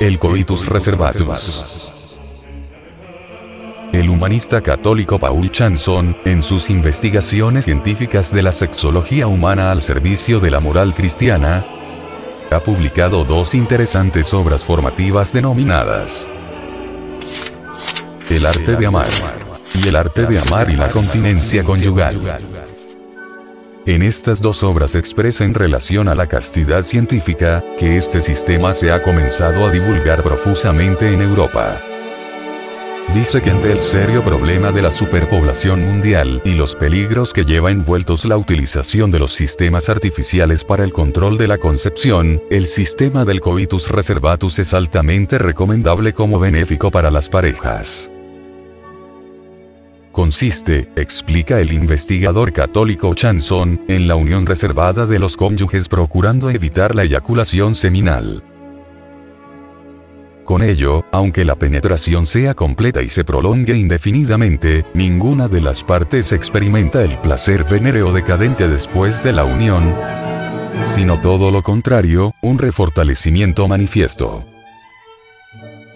El coitus reservatus. El humanista católico Paul Chanson, en sus investigaciones científicas de la sexología humana al servicio de la moral cristiana, ha publicado dos interesantes obras formativas denominadas El arte de amar y El arte de amar y la continencia conyugal. En estas dos obras expresa en relación a la castidad científica, que este sistema se ha comenzado a divulgar profusamente en Europa. Dice que ante el serio problema de la superpoblación mundial y los peligros que lleva envueltos la utilización de los sistemas artificiales para el control de la concepción, el sistema del coitus reservatus es altamente recomendable como benéfico para las parejas consiste, explica el investigador católico Chanson, en la unión reservada de los cónyuges procurando evitar la eyaculación seminal. Con ello, aunque la penetración sea completa y se prolongue indefinidamente, ninguna de las partes experimenta el placer venéreo decadente después de la unión, sino todo lo contrario, un refortalecimiento manifiesto.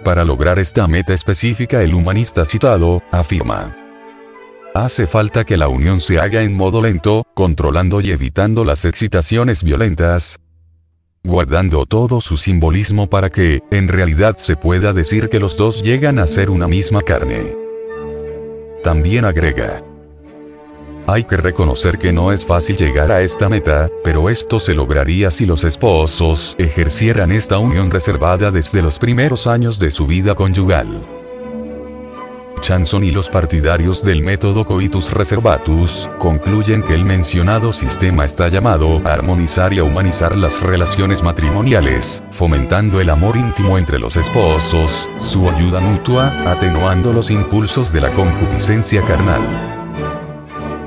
Para lograr esta meta específica el humanista citado, afirma. Hace falta que la unión se haga en modo lento, controlando y evitando las excitaciones violentas, guardando todo su simbolismo para que, en realidad se pueda decir que los dos llegan a ser una misma carne. También agrega. Hay que reconocer que no es fácil llegar a esta meta, pero esto se lograría si los esposos ejercieran esta unión reservada desde los primeros años de su vida conyugal. Chanson y los partidarios del método coitus reservatus, concluyen que el mencionado sistema está llamado a armonizar y a humanizar las relaciones matrimoniales, fomentando el amor íntimo entre los esposos, su ayuda mutua, atenuando los impulsos de la concupiscencia carnal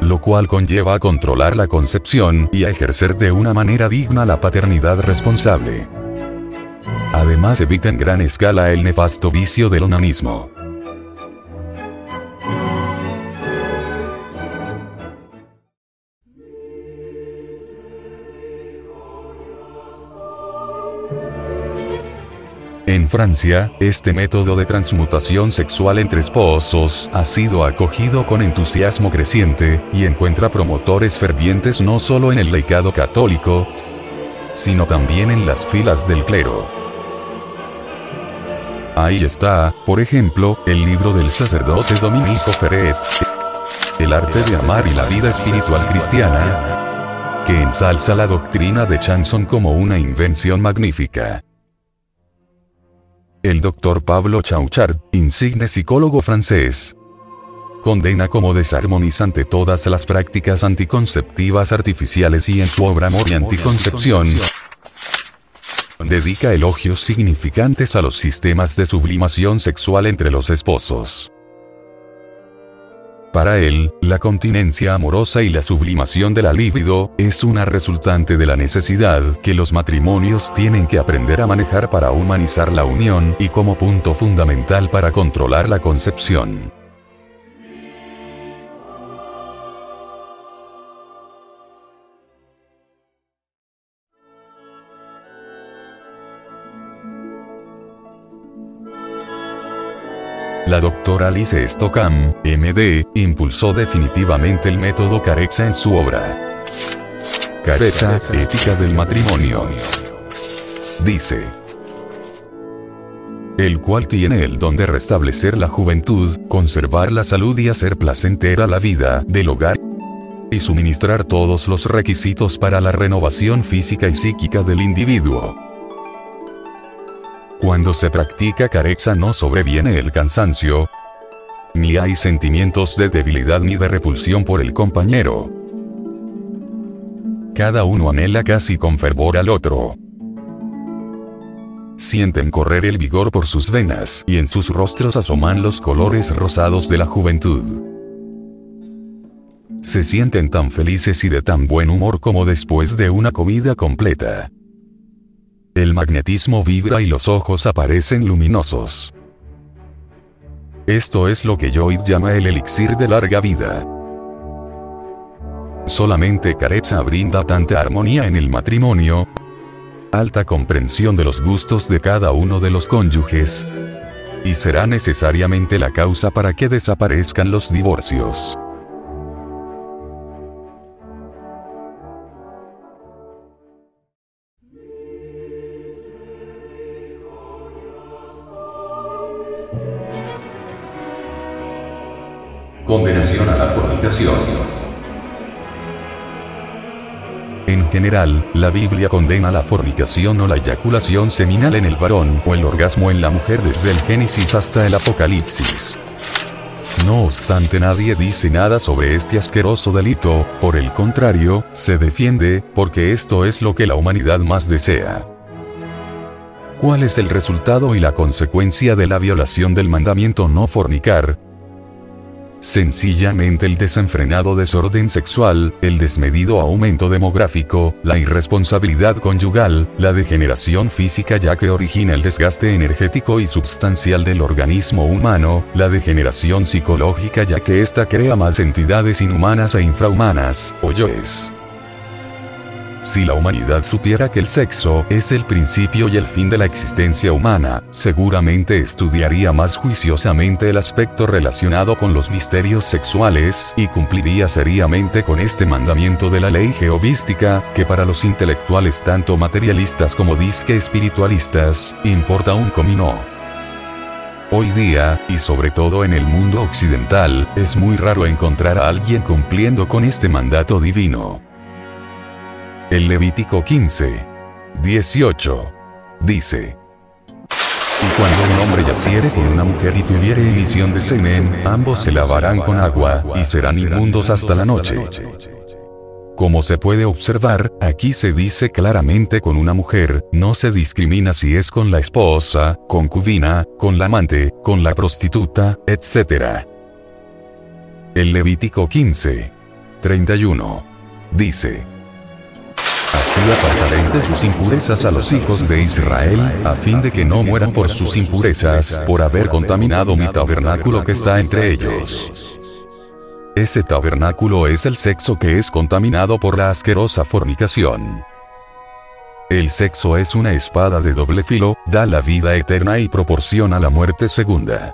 lo cual conlleva a controlar la concepción y a ejercer de una manera digna la paternidad responsable. Además evita en gran escala el nefasto vicio del onanismo. En Francia, este método de transmutación sexual entre esposos ha sido acogido con entusiasmo creciente, y encuentra promotores fervientes no solo en el laicado católico, sino también en las filas del clero. Ahí está, por ejemplo, el libro del sacerdote Dominico Ferret, El arte de amar y la vida espiritual cristiana, que ensalza la doctrina de Chanson como una invención magnífica. El doctor Pablo Chauchard, insigne psicólogo francés, condena como desarmonizante todas las prácticas anticonceptivas artificiales y en su obra Amor y Anticoncepción, dedica elogios significantes a los sistemas de sublimación sexual entre los esposos. Para él, la continencia amorosa y la sublimación de la libido, es una resultante de la necesidad que los matrimonios tienen que aprender a manejar para humanizar la unión y como punto fundamental para controlar la concepción. La doctora Alice Stockham, MD, impulsó definitivamente el método Carexa en su obra. Careza, ética del matrimonio. Dice. El cual tiene el don de restablecer la juventud, conservar la salud y hacer placentera la vida del hogar y suministrar todos los requisitos para la renovación física y psíquica del individuo. Cuando se practica carexa no sobreviene el cansancio, ni hay sentimientos de debilidad ni de repulsión por el compañero. Cada uno anhela casi con fervor al otro. Sienten correr el vigor por sus venas y en sus rostros asoman los colores rosados de la juventud. Se sienten tan felices y de tan buen humor como después de una comida completa. El magnetismo vibra y los ojos aparecen luminosos. Esto es lo que Joyd llama el elixir de larga vida. Solamente Carezza brinda tanta armonía en el matrimonio, alta comprensión de los gustos de cada uno de los cónyuges, y será necesariamente la causa para que desaparezcan los divorcios. Condenación a la fornicación. En general, la Biblia condena la fornicación o la eyaculación seminal en el varón o el orgasmo en la mujer desde el Génesis hasta el Apocalipsis. No obstante nadie dice nada sobre este asqueroso delito, por el contrario, se defiende, porque esto es lo que la humanidad más desea. ¿Cuál es el resultado y la consecuencia de la violación del mandamiento no fornicar? Sencillamente el desenfrenado desorden sexual, el desmedido aumento demográfico, la irresponsabilidad conyugal, la degeneración física ya que origina el desgaste energético y substancial del organismo humano, la degeneración psicológica ya que ésta crea más entidades inhumanas e infrahumanas, o yoes. Si la humanidad supiera que el sexo es el principio y el fin de la existencia humana, seguramente estudiaría más juiciosamente el aspecto relacionado con los misterios sexuales, y cumpliría seriamente con este mandamiento de la ley geovística, que para los intelectuales tanto materialistas como disque espiritualistas, importa un comino. Hoy día, y sobre todo en el mundo occidental, es muy raro encontrar a alguien cumpliendo con este mandato divino. El Levítico 15. 18. Dice. Y cuando un hombre yaciere con una mujer y tuviere emisión de semen, ambos se lavarán con agua, y serán inmundos hasta la noche. Como se puede observar, aquí se dice claramente con una mujer, no se discrimina si es con la esposa, concubina, con la amante, con la prostituta, etc. El Levítico 15. 31. Dice. Así apartaréis de sus impurezas a los hijos de Israel, a fin de que no mueran por sus impurezas, por haber contaminado mi tabernáculo que está entre ellos. Ese tabernáculo es el sexo que es contaminado por la asquerosa fornicación. El sexo es una espada de doble filo, da la vida eterna y proporciona la muerte segunda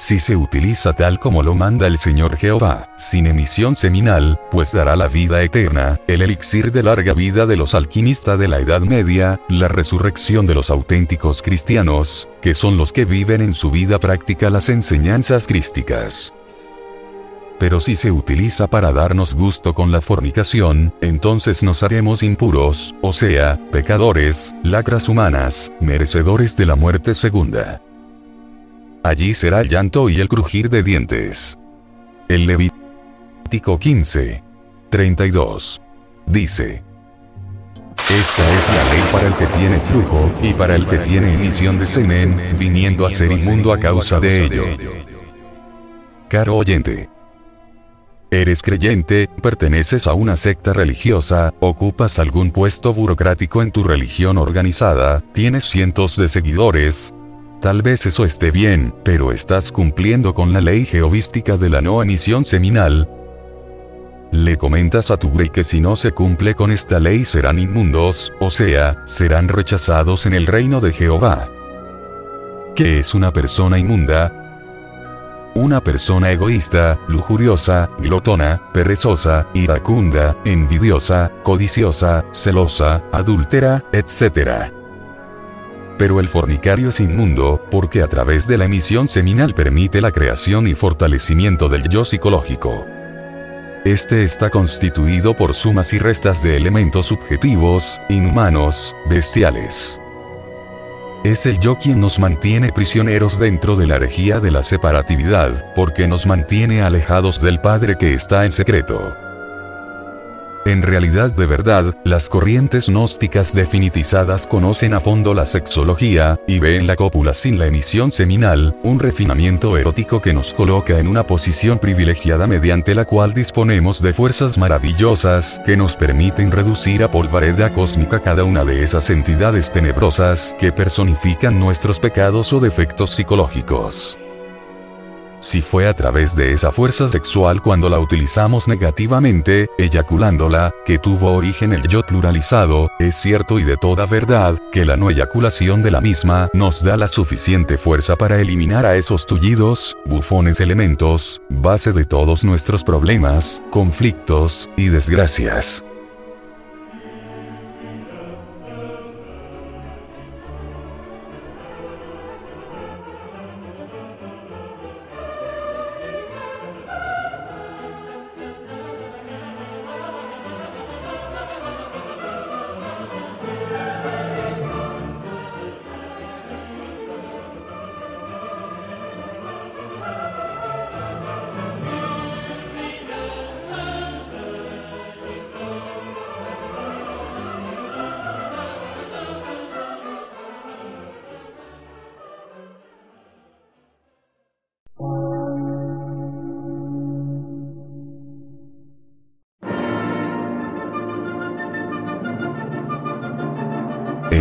si se utiliza tal como lo manda el Señor Jehová, sin emisión seminal, pues dará la vida eterna, el elixir de larga vida de los alquimistas de la Edad Media, la resurrección de los auténticos cristianos, que son los que viven en su vida práctica las enseñanzas crísticas. Pero si se utiliza para darnos gusto con la fornicación, entonces nos haremos impuros, o sea, pecadores, lacras humanas, merecedores de la muerte segunda. Allí será el llanto y el crujir de dientes. El Levítico 15. 32. Dice. Esta es la ley para el que tiene flujo, y para el que tiene emisión de semen, viniendo a ser inmundo a causa de ello. Caro oyente. Eres creyente, perteneces a una secta religiosa, ocupas algún puesto burocrático en tu religión organizada, tienes cientos de seguidores, Tal vez eso esté bien, pero estás cumpliendo con la ley geovística de la no emisión seminal. Le comentas a tu rey que si no se cumple con esta ley serán inmundos, o sea, serán rechazados en el reino de Jehová. ¿Qué es una persona inmunda? Una persona egoísta, lujuriosa, glotona, perezosa, iracunda, envidiosa, codiciosa, celosa, adúltera, etc pero el fornicario es inmundo, porque a través de la emisión seminal permite la creación y fortalecimiento del yo psicológico. Este está constituido por sumas y restas de elementos subjetivos, inhumanos, bestiales. Es el yo quien nos mantiene prisioneros dentro de la herejía de la separatividad, porque nos mantiene alejados del Padre que está en secreto. En realidad de verdad, las corrientes gnósticas definitizadas conocen a fondo la sexología, y ven la cópula sin la emisión seminal, un refinamiento erótico que nos coloca en una posición privilegiada mediante la cual disponemos de fuerzas maravillosas que nos permiten reducir a polvareda cósmica cada una de esas entidades tenebrosas que personifican nuestros pecados o defectos psicológicos. Si fue a través de esa fuerza sexual cuando la utilizamos negativamente, eyaculándola, que tuvo origen el yo pluralizado, es cierto y de toda verdad, que la no eyaculación de la misma nos da la suficiente fuerza para eliminar a esos tullidos, bufones elementos, base de todos nuestros problemas, conflictos, y desgracias.